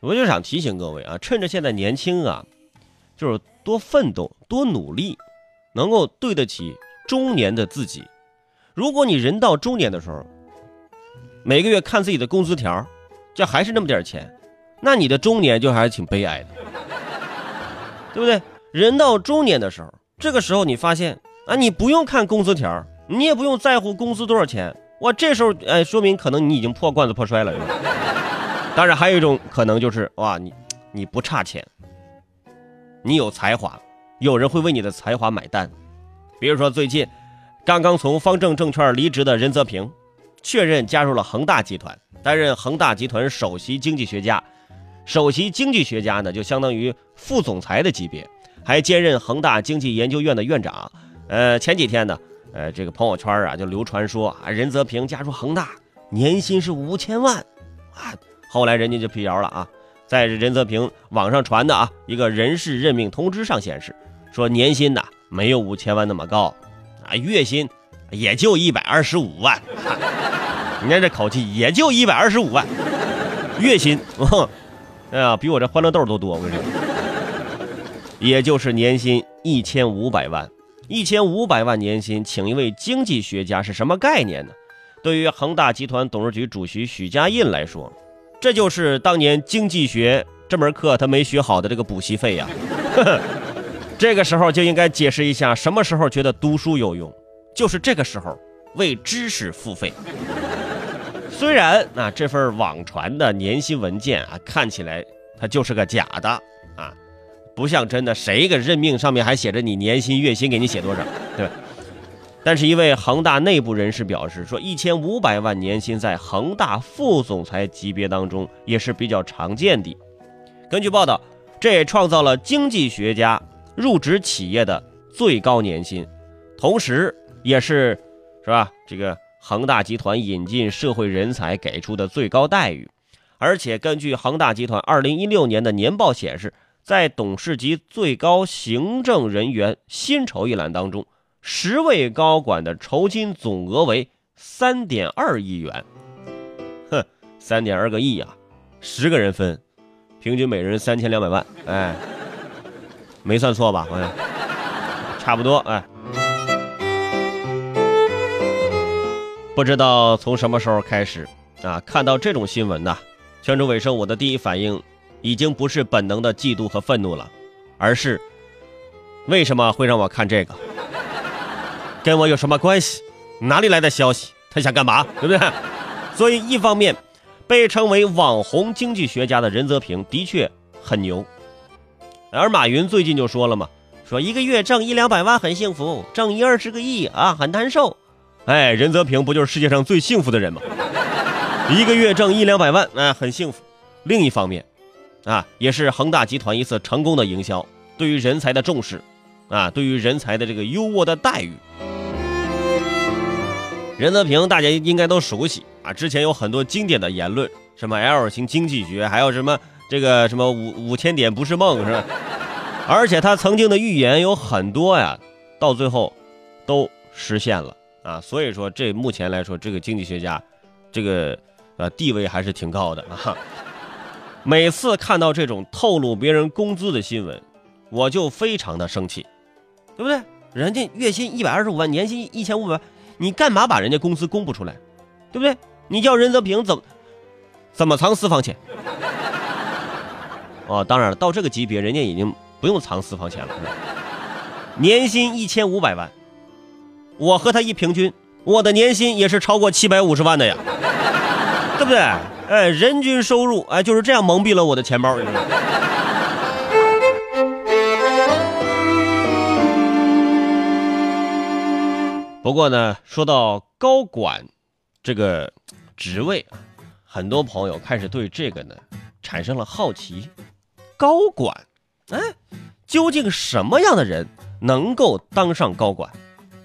我就想提醒各位啊，趁着现在年轻啊，就是多奋斗、多努力，能够对得起中年的自己。如果你人到中年的时候，每个月看自己的工资条，这还是那么点钱，那你的中年就还是挺悲哀的，对不对？人到中年的时候，这个时候你发现啊，你不用看工资条，你也不用在乎工资多少钱，哇，这时候哎，说明可能你已经破罐子破摔了。当然，还有一种可能就是哇，你你不差钱，你有才华，有人会为你的才华买单。比如说最近刚刚从方正证券离职的任泽平，确认加入了恒大集团，担任恒大集团首席经济学家。首席经济学家呢，就相当于副总裁的级别。还兼任恒大经济研究院的院长，呃，前几天呢，呃，这个朋友圈啊就流传说啊，任泽平加入恒大，年薪是五千万，啊，后来人家就辟谣了啊，在任泽平网上传的啊一个人事任命通知上显示，说年薪呐没有五千万那么高，啊，月薪也就一百二十五万，你看这口气，也就一百二十五万，月薪，哎呀，比我这欢乐豆都多，我跟你说。也就是年薪一千五百万，一千五百万年薪，请一位经济学家是什么概念呢？对于恒大集团董事局主席许家印来说，这就是当年经济学这门课他没学好的这个补习费呀。这个时候就应该解释一下，什么时候觉得读书有用，就是这个时候为知识付费。虽然啊这份网传的年薪文件啊看起来它就是个假的啊。不像真的，谁个任命上面还写着你年薪月薪给你写多少，对吧？但是，一位恒大内部人士表示说，一千五百万年薪在恒大副总裁级别当中也是比较常见的。根据报道，这也创造了经济学家入职企业的最高年薪，同时也是是吧？这个恒大集团引进社会人才给出的最高待遇。而且，根据恒大集团二零一六年的年报显示。在董事级最高行政人员薪酬一栏当中，十位高管的酬金总额为三点二亿元。哼，三点二个亿啊，十个人分，平均每人三千两百万。哎，没算错吧？朋友，差不多。哎，不知道从什么时候开始啊，看到这种新闻呐，全州尾声，我的第一反应。已经不是本能的嫉妒和愤怒了，而是为什么会让我看这个？跟我有什么关系？哪里来的消息？他想干嘛？对不对？所以一方面，被称为网红经济学家的任泽平的确很牛，而马云最近就说了嘛，说一个月挣一两百万很幸福，挣一二十个亿啊很难受。哎，任泽平不就是世界上最幸福的人吗？一个月挣一两百万，哎，很幸福。另一方面。啊，也是恒大集团一次成功的营销，对于人才的重视，啊，对于人才的这个优渥的待遇。任泽平大家应该都熟悉啊，之前有很多经典的言论，什么 L 型经济学，还有什么这个什么五五千点不是梦，是吧？而且他曾经的预言有很多呀，到最后都实现了啊，所以说这目前来说，这个经济学家，这个呃地位还是挺高的啊。每次看到这种透露别人工资的新闻，我就非常的生气，对不对？人家月薪一百二十五万，年薪一千五百万，你干嘛把人家工资公布出来，对不对？你叫任泽平怎么怎么藏私房钱？哦，当然了，到这个级别，人家已经不用藏私房钱了。年薪一千五百万，我和他一平均，我的年薪也是超过七百五十万的呀，对不对？哎，人均收入哎，就是这样蒙蔽了我的钱包。不过呢，说到高管这个职位啊，很多朋友开始对这个呢产生了好奇。高管，哎，究竟什么样的人能够当上高管？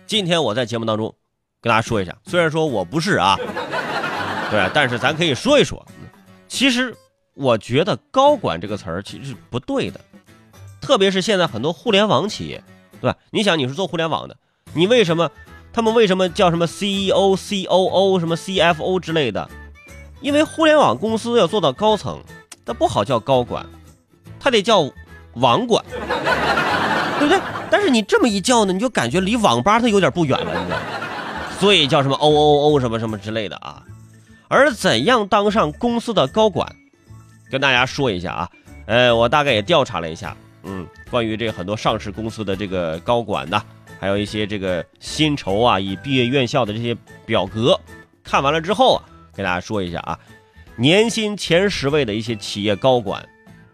今天我在节目当中跟大家说一下，虽然说我不是啊。对，但是咱可以说一说，其实我觉得“高管”这个词儿其实是不对的，特别是现在很多互联网企业，对吧？你想你是做互联网的，你为什么他们为什么叫什么 CEO、COO、什么 CFO 之类的？因为互联网公司要做到高层，他不好叫高管，他得叫网管，对不对？但是你这么一叫呢，你就感觉离网吧他有点不远了，你知道吗？所以叫什么 O O O 什么什么之类的啊。而怎样当上公司的高管，跟大家说一下啊。呃，我大概也调查了一下，嗯，关于这个很多上市公司的这个高管呐，还有一些这个薪酬啊，以毕业院校的这些表格，看完了之后啊，给大家说一下啊，年薪前十位的一些企业高管，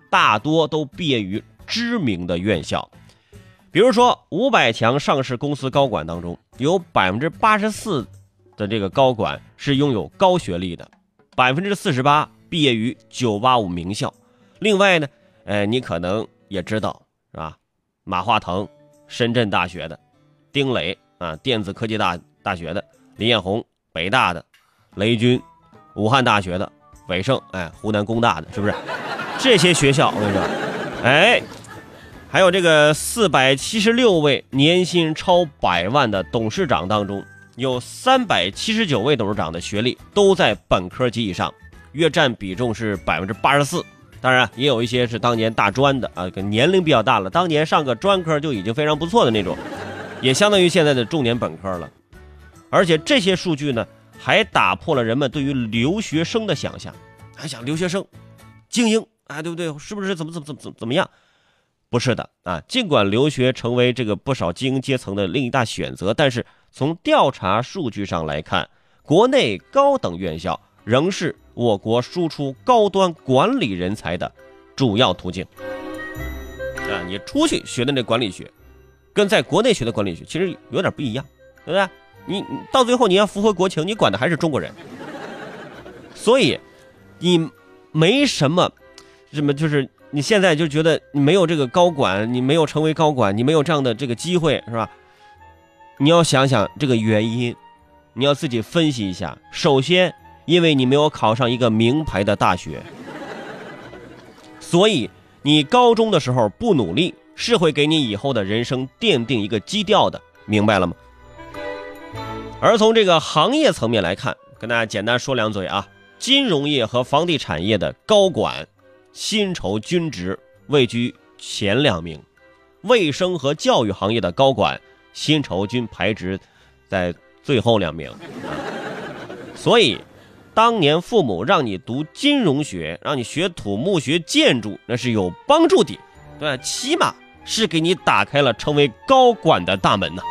大多都毕业于知名的院校，比如说五百强上市公司高管当中，有百分之八十四的这个高管是拥有高学历的，百分之四十八毕业于九八五名校。另外呢，呃，你可能也知道是吧？马化腾，深圳大学的；丁磊啊，电子科技大大学的；林彦宏，北大的；雷军，武汉大学的；韦盛，哎，湖南工大的，是不是？这些学校我跟你说，哎，还有这个四百七十六位年薪超百万的董事长当中，有三百七十九位董事长的学历都在本科及以上，约占比重是百分之八十四。当然，也有一些是当年大专的啊，年龄比较大了，当年上个专科就已经非常不错的那种，也相当于现在的重点本科了。而且这些数据呢，还打破了人们对于留学生的想象，还想留学生精英啊，对不对？是不是怎么怎么怎么怎怎么样？不是的啊，尽管留学成为这个不少精英阶层的另一大选择，但是从调查数据上来看，国内高等院校仍是。我国输出高端管理人才的主要途径啊，你出去学的那管理学，跟在国内学的管理学其实有点不一样，对不对？你到最后你要符合国情，你管的还是中国人，所以你没什么什么，就是你现在就觉得你没有这个高管，你没有成为高管，你没有这样的这个机会，是吧？你要想想这个原因，你要自己分析一下。首先。因为你没有考上一个名牌的大学，所以你高中的时候不努力，是会给你以后的人生奠定一个基调的，明白了吗？而从这个行业层面来看，跟大家简单说两嘴啊，金融业和房地产业的高管薪酬均值位居前两名，卫生和教育行业的高管薪酬均排值在最后两名，所以。当年父母让你读金融学，让你学土木学建筑，那是有帮助的，对，起码是给你打开了成为高管的大门呢。